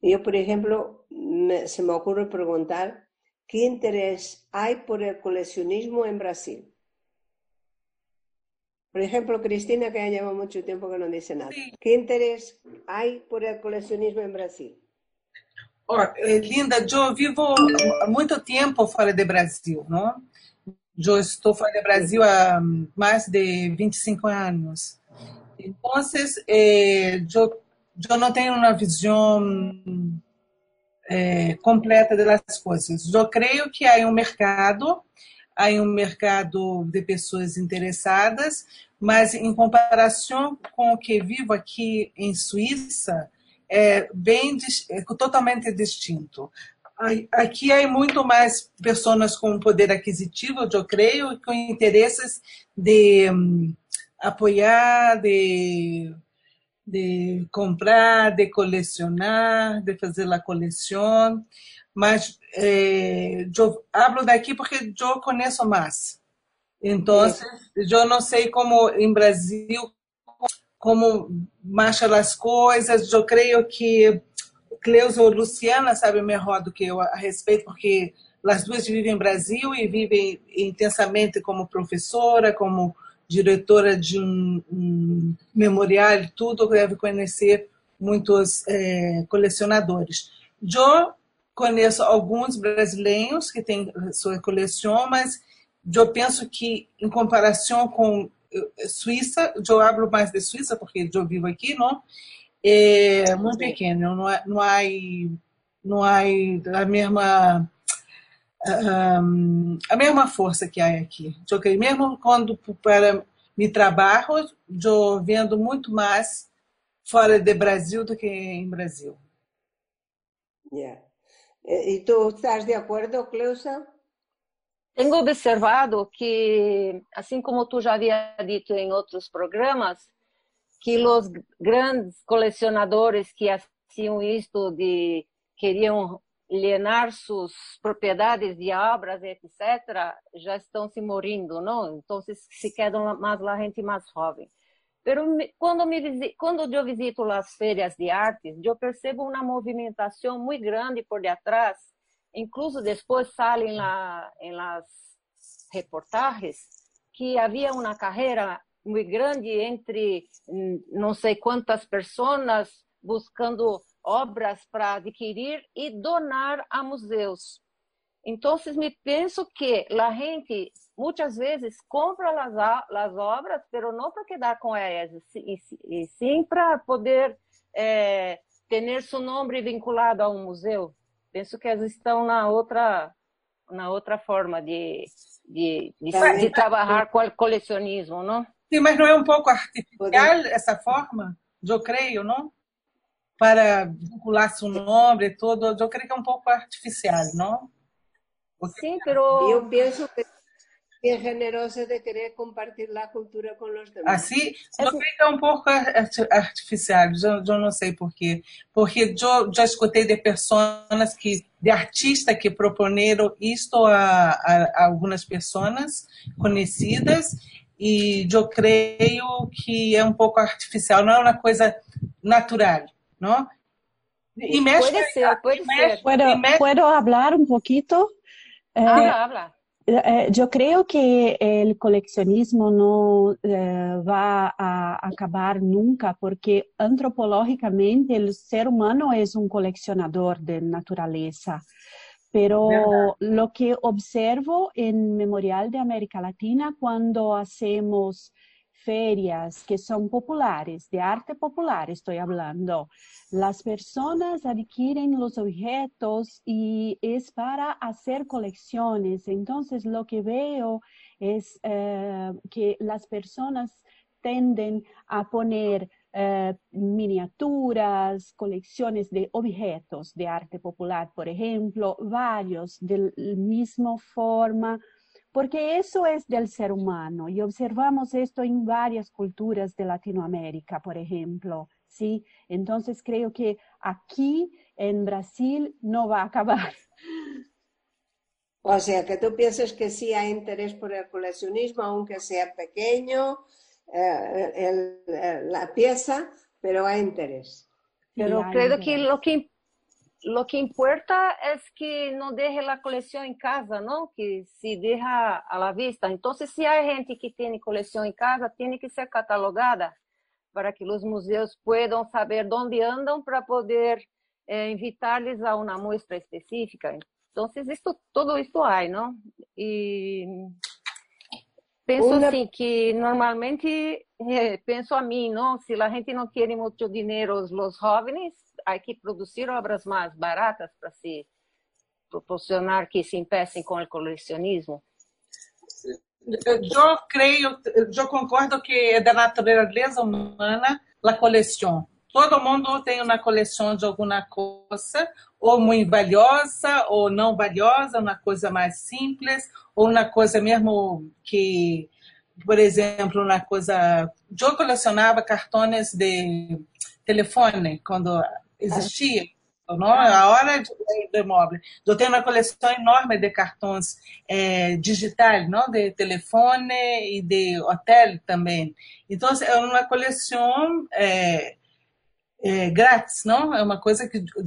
Speaker 1: Yo, por ejemplo, me, se me ocurre preguntar qué interés hay por el coleccionismo en Brasil. Por ejemplo, Cristina, que ya lleva mucho tiempo que no dice nada. Sí. ¿Qué interés hay por el coleccionismo en Brasil?
Speaker 2: Oh, eh, Linda, eu vivo há muito tempo fora do Brasil, não? Eu estou fora do Brasil há mais de 25 anos. Então, eh, eu eu não tenho uma visão é, completa das coisas. Eu creio que há um mercado, há um mercado de pessoas interessadas, mas em comparação com o que vivo aqui em Suíça, é bem é totalmente distinto. Aqui há muito mais pessoas com poder aquisitivo, eu creio, com interesses de um, apoiar, de de comprar, de colecionar, de fazer a coleção, mas eh, eu hablo daqui porque eu conheço mais. Então, eu não sei como em Brasil como marcham as coisas. Eu creio que Cleusa ou Luciana sabe melhor do que eu a respeito, porque as duas vivem em Brasil e vivem intensamente como professora, como diretora de um, um memorial e tudo, deve conhecer muitos é, colecionadores. Eu conheço alguns brasileiros que têm sua coleção, mas eu penso que, em comparação com eh, Suíça, eu hablo mais de Suíça porque eu vivo aqui, não? É muito pequeno, não há, não há, não há a mesma um, a mesma força que há aqui. Eu creio, mesmo quando para me trabalho, eu vendo muito mais fora do Brasil do que em Brasil.
Speaker 1: Yeah. ¿Y tú estás de acuerdo, Cleusa?
Speaker 3: Tenho observado que, assim como tu já havia dito em outros programas, que os grandes colecionadores que faziam isto de queriam alienar suas propriedades de obras, etc., já estão se morrendo, não? Então se quedam mais a gente mais jovem. Pero quando, me, quando eu visito as feiras de artes, eu percebo uma movimentação muito grande por detrás. Incluso depois saem lá em las reportagens que havia uma carreira muito grande entre não sei quantas pessoas buscando obras para adquirir e donar a museus. Então, me penso que a gente muitas vezes compra as, as obras, mas não para quedar com elas, e, sim para poder é, ter seu nome vinculado a um museu. Penso que elas estão na outra na outra forma de, de, de, de trabalhar com o colecionismo, não?
Speaker 2: Sim, mas não é um pouco artificial essa forma? Eu creio, não? Para vincular seu nome e tudo, eu creio que é um pouco artificial, não?
Speaker 3: Sí, pero...
Speaker 1: Yo pienso que es generoso de querer compartir la cultura con los demás.
Speaker 2: Assim, eu creio que é um pouco artificial, eu, eu não sei porquê. Porque eu já escutei de pessoas que, de artistas que proponeram isto a, a, a algumas pessoas conhecidas e eu creio que é um pouco artificial, não é uma coisa natural, não?
Speaker 3: Y México, puede ser, puede ser.
Speaker 4: ¿Puedo, ¿Puedo hablar un poquito?
Speaker 3: habla, habla.
Speaker 4: Yo creo que el coleccionismo no va a acabar nunca porque antropológicamente el ser humano es un coleccionador de naturaleza. Pero lo que observo en Memorial de América Latina cuando hacemos ferias que son populares, de arte popular estoy hablando, las personas adquieren los objetos y es para hacer colecciones. Entonces lo que veo es eh, que las personas tenden a poner eh, miniaturas, colecciones de objetos de arte popular, por ejemplo, varios del mismo forma, porque eso es del ser humano y observamos esto en varias culturas de Latinoamérica, por ejemplo, ¿sí? Entonces creo que aquí en Brasil no va a acabar.
Speaker 1: O sea, que tú piensas que sí hay interés por el coleccionismo, aunque sea pequeño, eh, el, el, la pieza, pero hay interés.
Speaker 3: Pero sí, creo interés. que lo que lo que importa es que no deje la colección en casa, ¿no? Que se deja a la vista. Entonces, si hay gente que tiene colección en casa, tiene que ser catalogada para que los museos puedan saber dónde andan para poder eh, invitarles a una muestra específica. Entonces, esto, todo esto hay, ¿no? Y penso una... assim que normalmente eh, penso a mim, não? Se a gente não quer muito dinheiro, os jovens que produzir obras mais baratas para se proporcionar que se empecem com o colecionismo?
Speaker 2: Eu creio, eu concordo que é da natureza humana a coleção. Todo mundo tem uma coleção de alguma coisa, ou muito valiosa, ou não valiosa, uma coisa mais simples, ou uma coisa mesmo que, por exemplo, uma coisa. Eu colecionava cartões de telefone quando existia, não? a hora do imóvel. Eu tenho uma coleção enorme de cartões é, digitais, não? de telefone e de hotel também. Então, é uma coleção é, é, grátis, não? É uma coisa que eu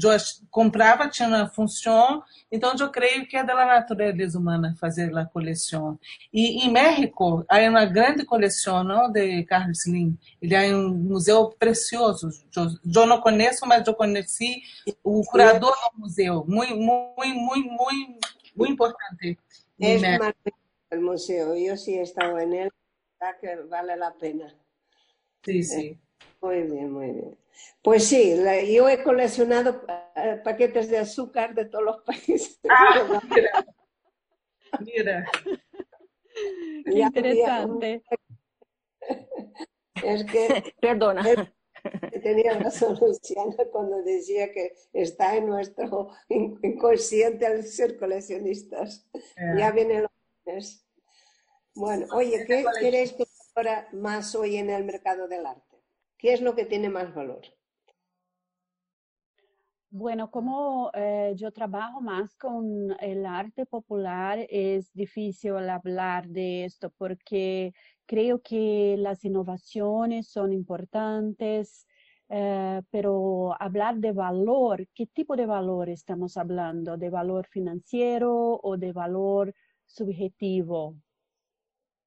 Speaker 2: comprava, tinha uma função, então eu creio que é da natureza humana fazer a coleção. E em México, há uma grande coleção não, de Carlos Slim. Ele é um museu precioso. Eu, não conheço, mas eu conheci o curador do museu, muito, muito, muito, muito, muito importante.
Speaker 1: É maravilhoso o museu. Eu sim estava nele, que vale a pena.
Speaker 2: Sim, sim.
Speaker 1: Muy bien, muy bien. Pues sí, la, yo he coleccionado uh, paquetes de azúcar de todos los países.
Speaker 2: Ah, mira. mira.
Speaker 4: Qué interesante.
Speaker 1: Es que...
Speaker 3: Perdona.
Speaker 1: Es, tenía razón Luciana cuando decía que está en nuestro inconsciente al ser coleccionistas. Yeah. Ya vienen los Bueno, oye, ¿qué queréis que ahora más hoy en el mercado del arte? ¿Qué es lo que tiene más valor?
Speaker 4: Bueno, como eh, yo trabajo más con el arte popular, es difícil hablar de esto porque creo que las innovaciones son importantes, eh, pero hablar de valor, ¿qué tipo de valor estamos hablando? ¿De valor financiero o de valor subjetivo?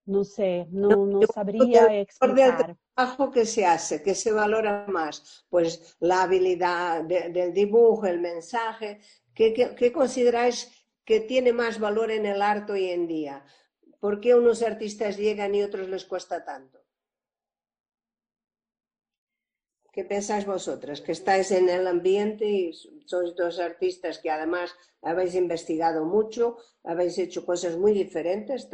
Speaker 4: No sé, no, no sabría explicar
Speaker 1: trabajo que se hace, que se valora más? Pues la habilidad de, del dibujo, el mensaje. ¿Qué, qué, qué consideráis que tiene más valor en el arte hoy en día? ¿Por qué unos artistas llegan y otros les cuesta tanto? ¿Qué pensáis vosotras? Que estáis en el ambiente y sois dos artistas que además habéis investigado mucho, habéis hecho cosas muy diferentes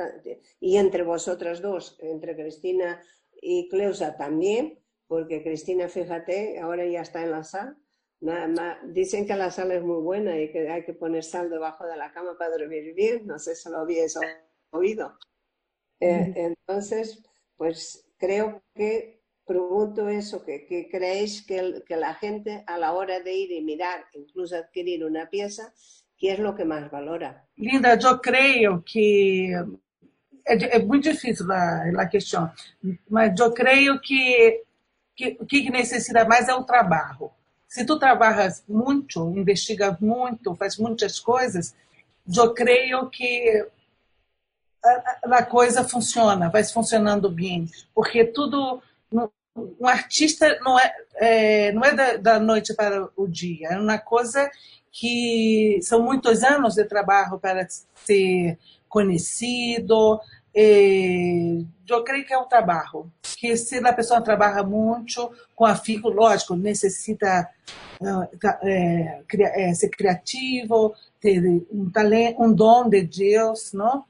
Speaker 1: y entre vosotras dos, entre Cristina y Cleusa también, porque Cristina, fíjate, ahora ya está en la sal. Dicen que la sal es muy buena y que hay que poner sal debajo de la cama para dormir bien. No sé si lo habéis oído. Eh, entonces, pues creo que pregunto eso, que, que creéis que, que, la gente a la hora de ir y mirar, incluso adquirir una pieza, ¿qué es lo que más valora?
Speaker 2: Linda, yo creo que é, é muito difícil a, a questão, mas eu creio que, que o que necessita mais é o trabalho. Se tu trabalhas muito, investigas muito, faz muitas coisas, eu creio que a, a coisa funciona, vai funcionando bem, porque tudo um artista não é, é não é da, da, noite para o dia, é uma coisa que são muitos anos de trabalho para ser conhecido. Eu creio que é um trabalho. Que se a pessoa trabalha muito com afinco, lógico, necessita é, é, ser criativo, ter um talento, um dom de Deus, não?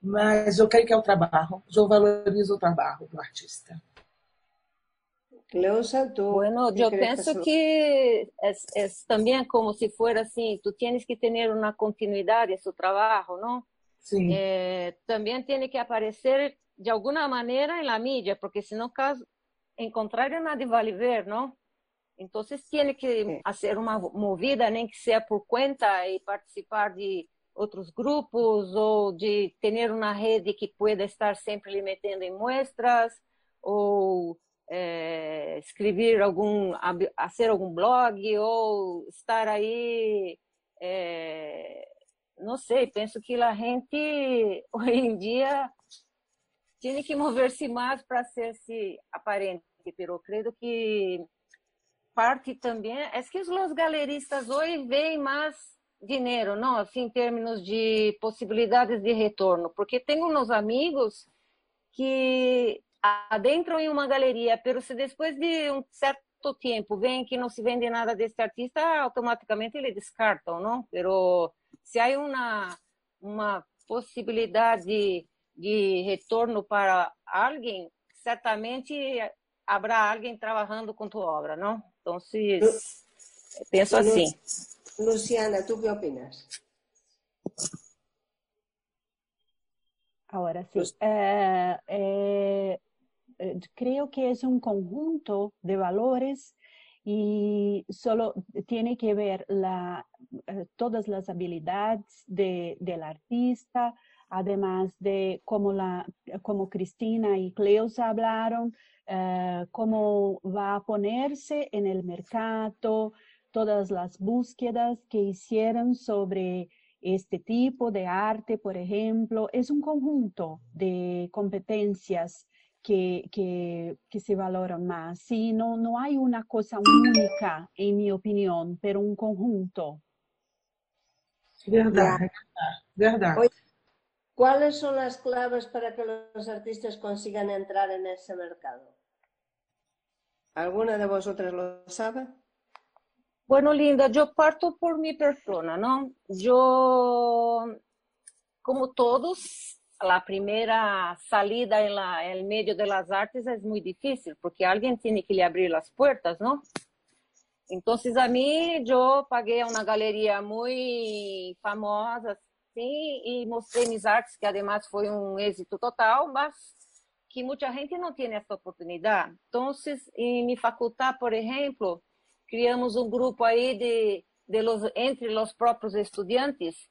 Speaker 2: Mas eu creio que é o trabalho. Eu valorizo o trabalho do artista.
Speaker 3: Bueno, yo pienso que es, es, también como si fuera así, tú tienes que tener una continuidad de su trabajo, ¿no?
Speaker 2: Sí.
Speaker 3: Eh, también tiene que aparecer de alguna manera en la media, porque si no, caso, en contrario, nadie va a ver, ¿no? Entonces tiene que sí. hacer una movida, nem que sea por cuenta y participar de outros grupos ou de ter uma rede que pueda estar sempre lhe metendo em muestras ou é, escrever algum, fazer algum blog ou estar aí, é, não sei, penso que a gente hoje em dia tem que mover-se mais para ser-se aparente, pero creio que parte também é que os galeristas hoje veem mais dinheiro, não, assim, em termos de possibilidades de retorno, porque tenho uns amigos que adentram em uma galeria, pero se depois de um certo tempo vem que não se vende nada desse artista, automaticamente eles descartam, não? Pero se há uma uma possibilidade de retorno para alguém, certamente haverá alguém trabalhando com tua obra, não? Então, se penso assim.
Speaker 1: Luciana, ¿tú qué opinas?
Speaker 4: Ahora sí. Eh, eh, Eh, creo que es un conjunto de valores y solo tiene que ver eh, todas las habilidades de, del artista, además de como, la, como Cristina y Cleusa hablaron, eh, cómo va a ponerse en el mercado, todas las búsquedas que hicieron sobre este tipo de arte, por ejemplo, es un conjunto de competencias que, que, que, se valoran más. Sí, no, no hay una cosa única, en mi opinión, pero un conjunto.
Speaker 2: Verdad, verdad.
Speaker 1: ¿Cuáles son las claves para que los artistas consigan entrar en ese mercado? ¿Alguna de vosotras lo sabe?
Speaker 3: Bueno, Linda, yo parto por mi persona, ¿no? Yo, como todos, la primera salida medio de las artes es muy difícil, porque alguien tiene que le abrir las puertas, ¿no? Entonces, a mí, yo pagué a una galería muy famosa, sí, y mostré mis artes, que además fue un éxito total, mas que mucha gente não tem essa oportunidade. Então, em minha faculdade, por exemplo, criamos um grupo aí de, de los, entre os próprios estudantes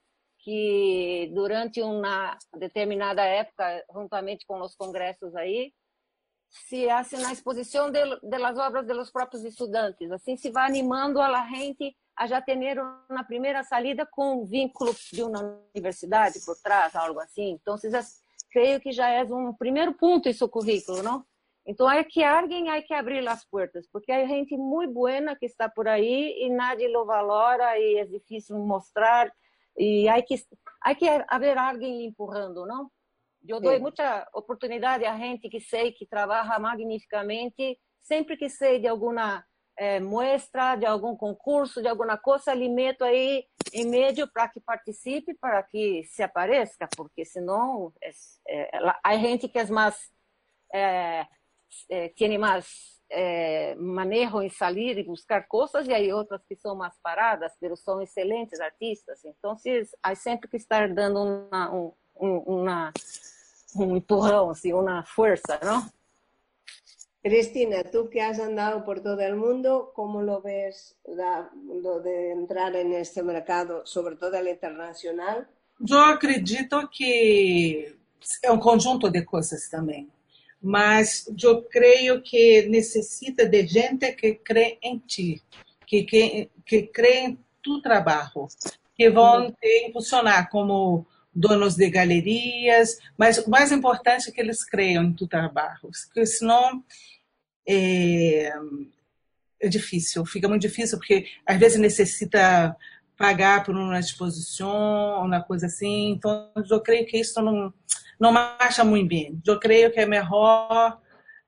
Speaker 3: que durante uma determinada época, juntamente com os congressos aí, se hace na exposição de, de las obras de los próprios estudantes. Assim se vai animando a la gente a já ter uma primeira salida com um vínculo de uma universidade por trás, algo assim. Então, creio que já é um primeiro ponto seu currículo, não? Então, é que alguém há que abrir as portas, porque há gente muito boa que está por aí e nadie lo valora e é difícil mostrar e há que há que haver alguém empurrando, não? Eu dou muita oportunidade a gente que sei que trabalha magnificamente, sempre que sei de alguma é, muestra, de algum concurso, de alguma coisa, lhe meto aí em meio para que participe, para que se apareça, porque senão é, é, há gente que é mais é, é, tem mais é, manejo em sair e buscar coisas e aí outras que são mais paradas, mas são excelentes artistas. Então, há sempre que estar dando uma, um, uma, um empurrão, assim, uma força, não?
Speaker 1: Cristina, tú que has andado por todo el mundo, ¿cómo lo ves la, lo de entrar en este mercado, sobre todo el internacional?
Speaker 2: Eu acredito que é um conjunto de coisas também, mas eu creio que necessita de gente que crê em ti, que, que, que crê em tu trabalho, que vão te impulsionar como donos de galerias, mas o mais importante é que eles creiam em tu trabalho, porque senão é, é difícil, fica muito difícil, porque às vezes necessita pagar por uma exposição, uma coisa assim. Então, eu creio que isso não, não marcha muito bem. Eu creio que é melhor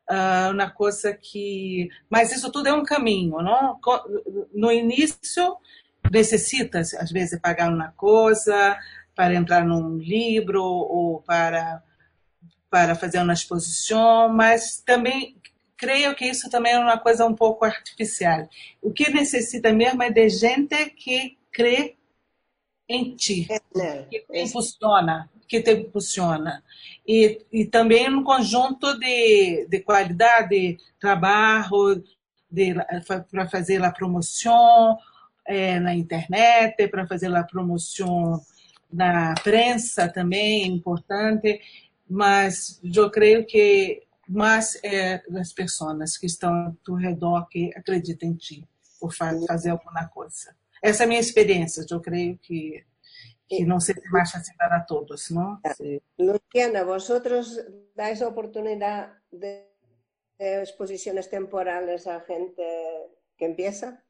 Speaker 2: uh, uma coisa que. Mas isso tudo é um caminho, não? No início, necessita, às vezes, pagar uma coisa para entrar num livro ou para, para fazer uma exposição, mas também creio que isso também é uma coisa um pouco artificial. O que necessita mesmo é de gente que crê em ti, é, que te impulsiona, que te impulsiona. E, e também um conjunto de, de qualidade de trabalho para fazer a promoção é, na internet, para fazer a promoção na prensa também é importante, mas eu creio que mas é das pessoas que estão ao redor que acreditam em ti por fazer alguma coisa. Essa é a minha experiência, eu creio que que não se marcha assim para todos, não?
Speaker 1: Sí. Luciana, vosotros dais oportunidade de exposiciones temporales a gente que empieza?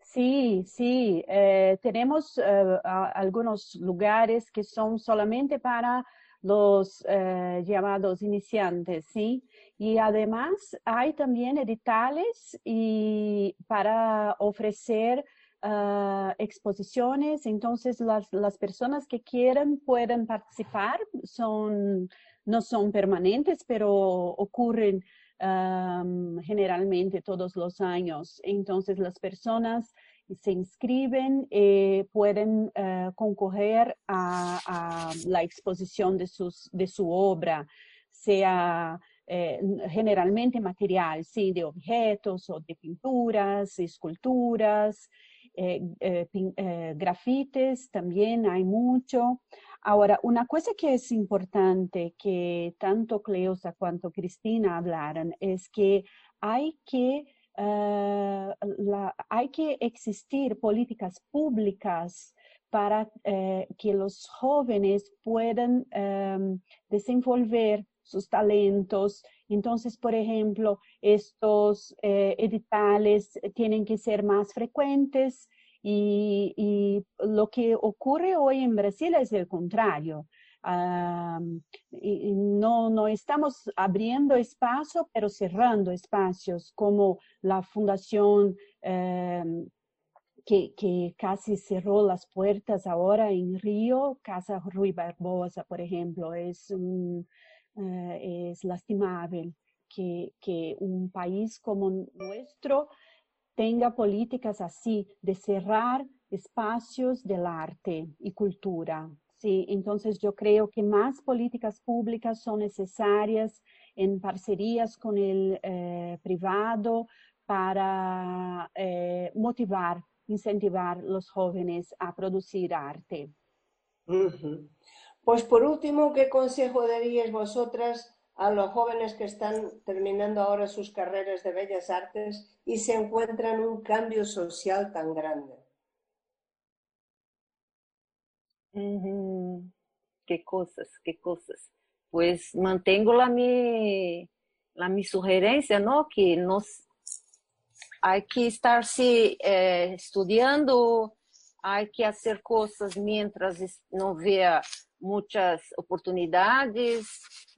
Speaker 4: Sí, sí. Eh, tenemos eh, algunos lugares que son solamente para los eh, llamados iniciantes, ¿sí? Y además hay también editales y para ofrecer uh, exposiciones, entonces las, las, personas que quieran pueden participar, son, no son permanentes, pero ocurren generalmente todos los años. Entonces las personas se inscriben, eh, pueden uh, concurrir a, a, la exposición de, sus, de su obra, sea eh, generalmente material, sí, de objetos o de pinturas, esculturas, eh, eh, eh, grafites, también hay mucho. Ahora, una cosa que es importante que tanto Cleusa cuanto Cristina hablaron es que hay que, hay que existir políticas públicas para que los jóvenes puedan um, desenvolver sus talentos. Entonces, por ejemplo, estos eh, editales tienen que ser más frecuentes y, lo que ocurre hoy en Brasil es el contrario. Y no, no estamos abriendo espacio, pero cerrando espacios como la Fundación uh, que, que, casi cerró las puertas ahora en Río, Casa Rui Barbosa, por ejemplo, es un, uh, es lastimable que, que, un país como nuestro tenga políticas así de cerrar espacios del arte y cultura. Sí, entonces yo creo que más políticas públicas son necesarias en parcerías con el eh, privado para eh, motivar, incentivar los jóvenes a producir arte.
Speaker 1: Pues por último, ¿qué consejo daríais vosotras a los jóvenes que están terminando ahora sus carreras de bellas artes y se encuentran un cambio social tan grande?
Speaker 3: Qué cosas, qué cosas. Pues mantengo la mi, la mi sugerencia, ¿no? Que nos hay que estar se eh, estudiando, hay que hacer cosas mientras no vea muchas oportunidades,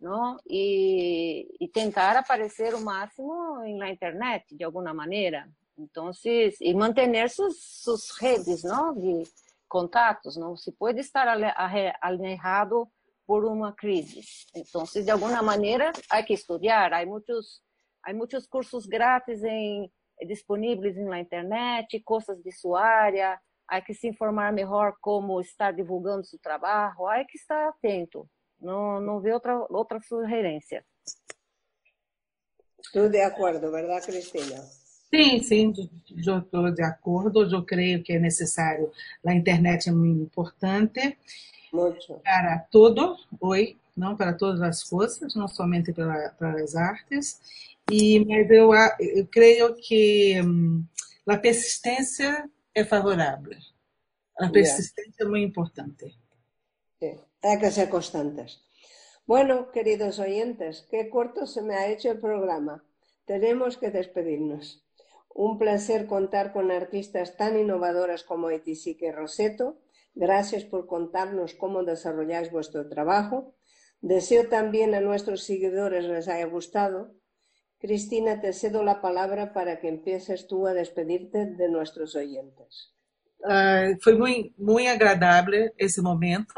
Speaker 3: ¿no? Y, y, tentar aparecer o máximo en la internet, de alguna manera. Entonces, y mantener sus, sus redes, ¿no? De contatos, ¿no? Se puede estar alejado por una crisis. Entonces, de alguna manera, hay que estudiar. Hay muchos, hay muchos cursos gratis en, disponíveis na internet, coisas de sua área, há que se informar melhor como estar divulgando seu trabalho, há que estar atento, não, não vê outra, outra sugerência.
Speaker 1: Estou de acordo, verdade, Cristina?
Speaker 2: Sim, sim, eu estou de acordo. Eu creio que é necessário. A internet é muito importante
Speaker 1: muito.
Speaker 2: para todo, oi, não para todas as forças, não somente para, para as artes. E mas eu, eu creio que um, a persistência é favorável. A persistencia yeah. es muy importante.
Speaker 1: Sí, hay que ser constantes. Bueno, queridos oyentes, qué corto se me ha hecho el programa. Tenemos que despedirnos. Un placer contar con artistas tan innovadoras como Etisique Roseto. Gracias por contarnos cómo desarrolláis vuestro trabajo. Deseo también a nuestros seguidores les haya gustado. Cristina, te cedo la palabra para que empieces tú a despedirte de nuestros oyentes.
Speaker 2: Uh, foi muito, muito agradável esse momento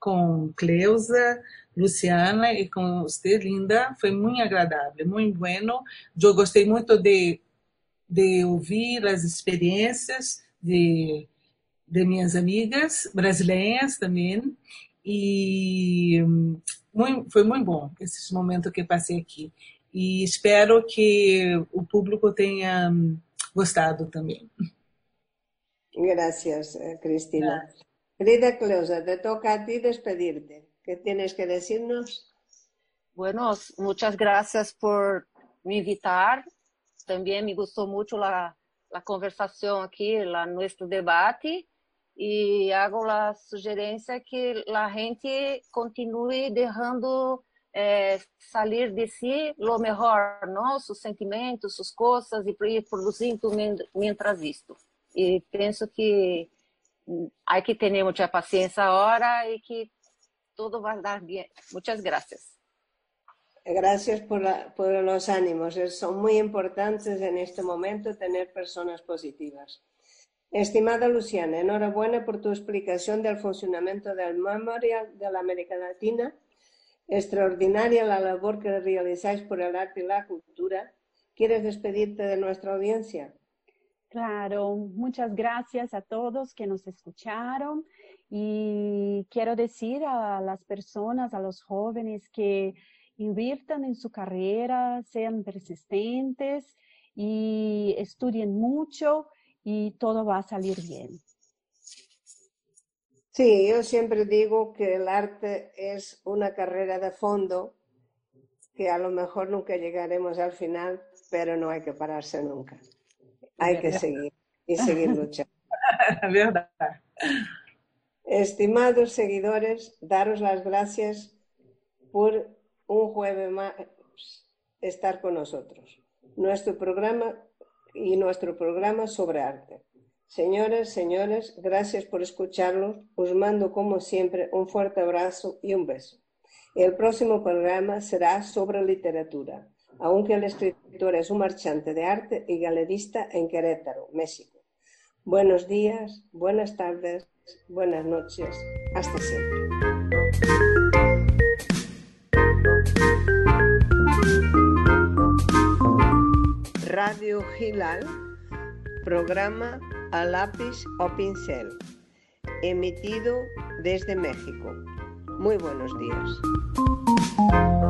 Speaker 2: com Cleusa, Luciana e com você, Linda. Foi muito agradável, muito bueno. Eu gostei muito de, de ouvir as experiências de, de minhas amigas brasileiras também. E muito, foi muito bom esse momento que passei aqui. E espero que o público tenha gostado também.
Speaker 1: Gracias, eh, Cristina. Gracias. Querida Cleusa, te toca a ti despedirte. ¿Qué tienes que decirnos?
Speaker 3: Bueno, muchas gracias por me invitar. También me gustó mucho la, la conversación aquí, la, nuestro debate. Y hago la sugerencia que la gente continúe dejando eh, salir de sí lo mejor, ¿no? Sus sentimientos, sus cosas y produciendo mientras visto. e penso que há que ter muita paciência agora e que tudo vai dar bem. Muitas graças.
Speaker 1: Gracias por, la, por los ánimos. Son muy importantes en este momento tener personas positivas. Estimada Luciana, enhorabuena por tu explicación del funcionamiento del Memorial de la América Latina. Extraordinaria la labor que realizáis por el arte y la cultura. ¿Quieres despedirte de nuestra audiencia?
Speaker 4: Claro, muchas gracias a todos que nos escucharon y quiero decir a las personas, a los jóvenes que inviertan en su carrera, sean persistentes y estudien mucho y todo va a salir bien.
Speaker 1: Sí, yo siempre digo que el arte es una carrera de fondo que a lo mejor nunca llegaremos al final, pero no hay que pararse nunca. Hay que seguir y seguir luchando. Estimados seguidores, daros las gracias por un jueves más estar con nosotros. Nuestro programa y nuestro programa sobre arte. Señoras, señores, gracias por escucharlos. Os mando, como siempre, un fuerte abrazo y un beso. El próximo programa será sobre literatura, aunque el escritor es un marchante de arte y galerista en Querétaro, México. Buenos días, buenas tardes, buenas noches. Hasta siempre. Radio Gilal, programa a lápiz o pincel, emitido desde México. Muy buenos días.